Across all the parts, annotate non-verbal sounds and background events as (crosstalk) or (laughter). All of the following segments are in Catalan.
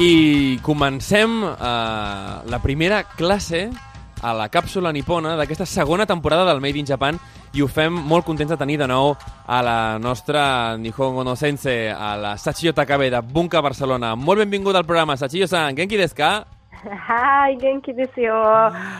I comencem eh, la primera classe a la càpsula nipona d'aquesta segona temporada del Made in Japan i ho fem molt contents de tenir de nou a la nostra Nihongo no Sensei, a la Sachio Takabe de Bunka Barcelona. Molt benvingut al programa, Sachio-san. Genki desu ka? はい、元気ですよ。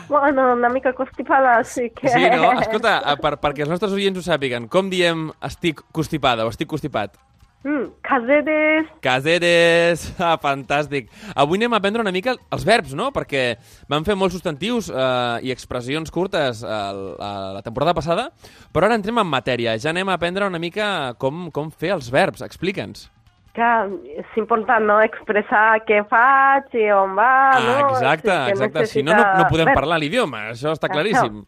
もうあの、波がconstipada, així que... Sí, no? Escolta, eh, per, perquè els nostres oients ho sàpiguen, com diem estic constipada o estic constipat? Mm, caseres. Caseres, (laughs) ah, fantàstic. Avui anem a aprendre una mica els verbs, no? Perquè vam fer molts substantius eh, i expressions curtes eh, la, la temporada passada, però ara entrem en matèria. Ja anem a aprendre una mica com, com fer els verbs. Explica'ns. Que és important, no?, expressar què faig i on va, ah, no? Exacte, o exacte. Necessita... Si no, no, no podem Ver... parlar l'idioma, això està claríssim.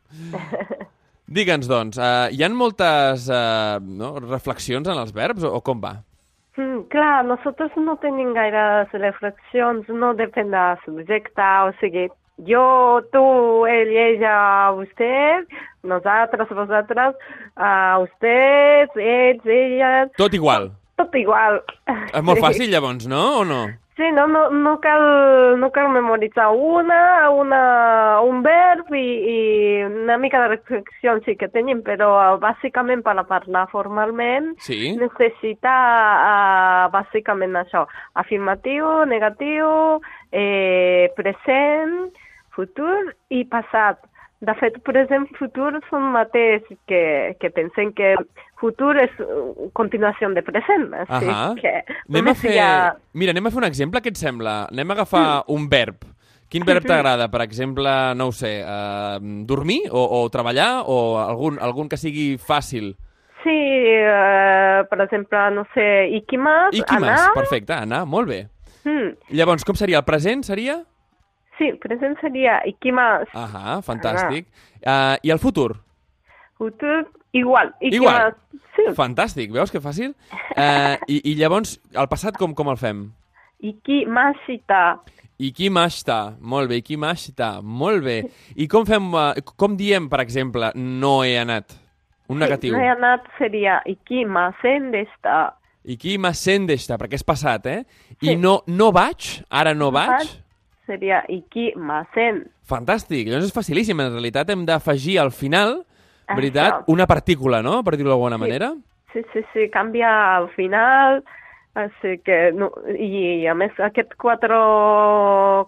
(laughs) Digue'ns, doncs, uh, hi han moltes uh, no, reflexions en els verbs o, o com va? Mm, clar, nosaltres no tenim gaires reflexions, no depèn del subjecte, o sigui, jo, tu, ell, ella, vostè, nosaltres, vosaltres, uh, vostès, ells, elles, Tot igual. Tot igual. És molt fàcil, llavors, no? O no? Sí, no, no, no, cal, no cal memoritzar una, una, un verb i, i una mica de reflexió sí que tenim, però bàsicament per a parlar formalment Sí? necessita uh, bàsicament això, afirmatiu, negatiu, eh, present, futur i passat. De fet, present futur són mateix que, que pensem que futur és uh, continuació de present. Així Ahà. que Anem a fer... ha... Mira, anem a fer un exemple, què et sembla? Anem a agafar un verb. Quin verb (laughs) t'agrada? Per exemple, no ho sé, uh, dormir o, o treballar o algun, algun que sigui fàcil? Sí, eh, per exemple, no sé, ikimas, Ikimas, anar... perfecte, anar, molt bé. Mm, Llavors, com seria? El present seria? Sí, present seria ikimas. Ahà, fantàstic. Uh, I el futur? Futur, igual. Ikimas. Igual. Sí, Fantàstic, veus que fàcil? Uh, i, I llavors, el passat com, com el fem? ikimashita. Ikimashita, molt bé, ikimashita, molt bé. I com fem, uh, com diem, per exemple, no he anat? Un negatiu. No he anat seria ikimasen deshita. Ikimasen deshita, perquè és passat, eh? I Sí. no, no vaig, ara no vaig. Seria ikimasen. Fantàstic, llavors és facilíssim. En realitat hem d'afegir al final, veritat, Això. una partícula, no?, per dir-ho d'alguna manera. Sí, sí, sí, canvia al final. Així que, no, i a més, aquest quatre,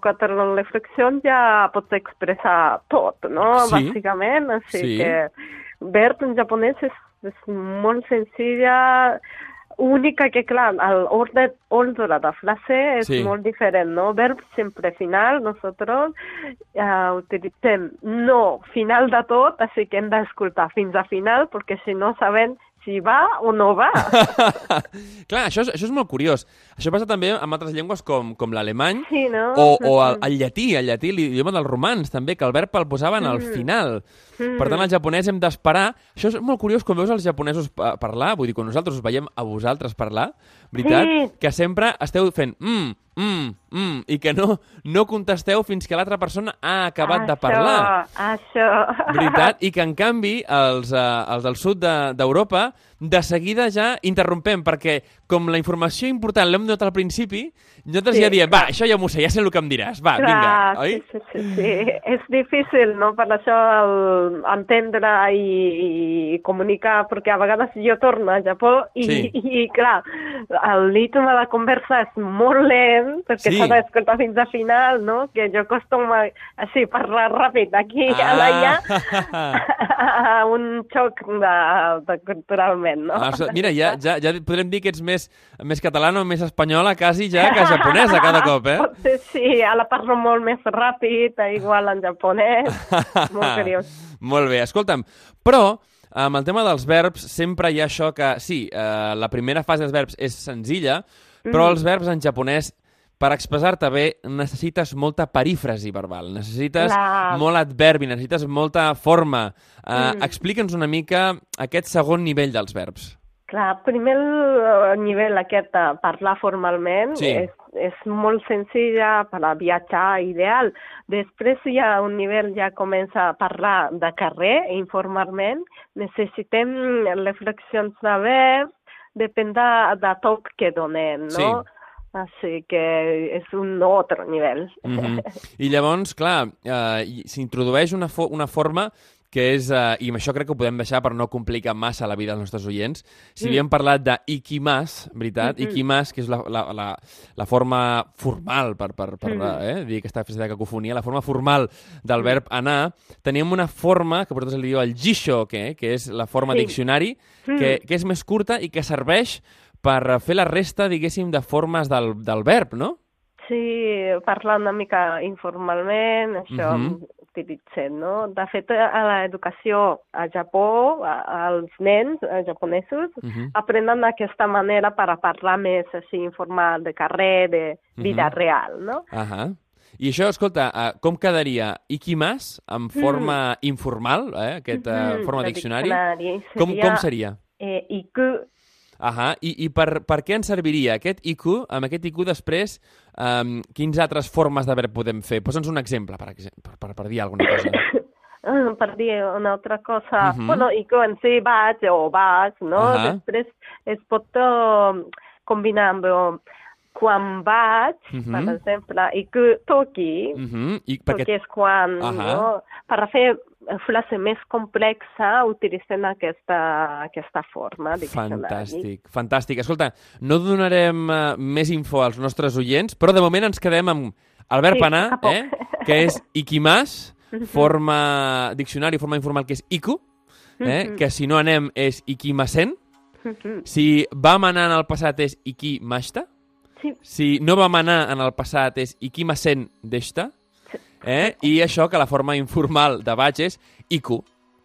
quatre reflexions ja pots expressar tot, no? Sí. Bàsicament, així Sí. que verb en japonès és, és molt senzilla, única que, clar, l'ordre ordre de frase és Sí. molt diferent, no? Verb sempre final, nosaltres uh, utilitzem no final de tot, així que hem d'escoltar fins a final, perquè si no sabem si va o no va. (laughs) Clar, això és, això és molt curiós. Això passa també amb altres llengües com, com l'alemany Sí, no? o, o el, el llatí, el llatí, l'idioma dels romans, també, que el verb el posaven al Mm. final. Per tant, el japonès hem d'esperar... Això és molt curiós quan veus els japonesos pa- parlar, vull dir, quan nosaltres us veiem a vosaltres parlar, veritat? Sí. Que sempre esteu fent mm, mm, mm, i que no, no contesteu fins que l'altra persona ha acabat de parlar. Això, això. Veritat? I que, en canvi, els, uh, els del sud de- d'Europa, de, de seguida ja interrompem, perquè com la informació important l'hem donat al principi, nosaltres Sí, ja diem, clar. va, això ja m'ho sé, ja sé el que em diràs, va, Clar, vinga, oi? Sí, sí, sí, sí. És difícil, no?, per això el, entendre i, i comunicar, perquè a vegades jo torno a Japó i, Sí. i, clar, el ritme de la conversa és molt lent, perquè Sí. s'ha d'escoltar fins al final, no?, que jo acostumo a, així, parlar ràpid aquí, Ah. allà, (laughs) un xoc de, de culturalment, no? Ah, mira, ja, ja, ja podrem dir que ets més, més catalana o més espanyola quasi ja que (laughs) japonesa cada cop, eh? Potser sí, ara parlo molt més ràpid, igual en japonès. (laughs) molt curiós. Molt bé, escolta'm, però amb el tema dels verbs sempre hi ha això que, sí, eh, la primera fase dels verbs és senzilla, però Mm. els verbs en japonès, per expressar-te bé, necessites molta perífrasi verbal, necessites Clar. molt adverbi, necessites molta forma. Eh, Mm. Explica'ns una mica aquest segon nivell dels verbs. Clar, primer el nivell aquest de parlar formalment Sí. és, és molt senzilla per a viatjar ideal. Després hi ha un nivell ja comença a parlar de carrer informalment. Necessitem reflexions de verbs, depèn de, de toc que donem, no? Sí. Així que és un altre nivell. Mm -hmm. (laughs) I llavors, clar, eh, s'introdueix una, fo una forma que és, eh, i amb això crec que ho podem deixar per no complicar massa la vida dels nostres oients, si havíem parlat de ikimas, veritat, Mm-mm. ikimas, que és la, la, la, la forma formal, per, per, per Mm. eh, dir aquesta frase de cacofonia, la forma formal del verb anar, teníem una forma, que per nosaltres li diu el jisho, que, que és la forma Sí. diccionari, que, que és més curta i que serveix per fer la resta, diguéssim, de formes del, del verb, no? Sí, parlant una mica informalment, això Mhm. mm -hmm. utilitzem, no? De fet, a l'educació a Japó, a, als nens a japonesos, Uh -huh. aprenen d'aquesta manera per a parlar més així informal, de carrer, de vida Mhm. real, no? Ahà. I això, escolta, uh, com quedaria ikimas en forma informal, eh, aquesta Mhm, forma el diccionari? diccionari Com, seria, com seria? Eh, iku, Ahà. I, i per, per què ens serviria aquest iku? Amb aquest iku després, um, quins altres formes de verb podem fer? Posa'ns un exemple, per, exemple, per, per, dir alguna cosa. (coughs) Ah, per dir una altra cosa, Mhm. bueno, i que en si vaig o vas, no? Ahà. Després es pot uh, combinar amb uh, quan vaig, Mhm. per exemple, i que toqui, Uh -huh. I perquè perquè... és quan, Ahà. no? Per fer frase més complexa utilitzen aquesta, aquesta forma diccionari. Fantàstic, fantàstic. Escolta, no donarem uh, més info als nostres oients, però de moment ens quedem amb el verb Sí, poc. eh? que és (laughs) ikimas, forma diccionari, forma informal, que és iku, eh? Mhm. que si no anem és ikimasen, Mhm. si vam anar en el passat és ikimashita, Sí, si no vam anar en el passat és ikimasen deshta, eh? i això que la forma informal de Batx és IQ.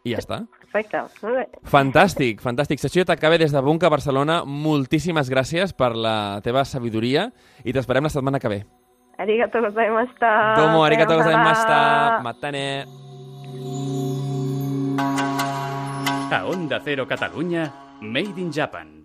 I ja està. Perfecte, molt bé. Fantàstic, fantàstic. Sessió t'acaba des de Bunca, Barcelona. Moltíssimes gràcies per la teva sabidoria i t'esperem la setmana que ve. Arigato gozaimashita. Domo, arigatou gozaimashita. Matane. A Onda Cero Catalunya, Made in Japan.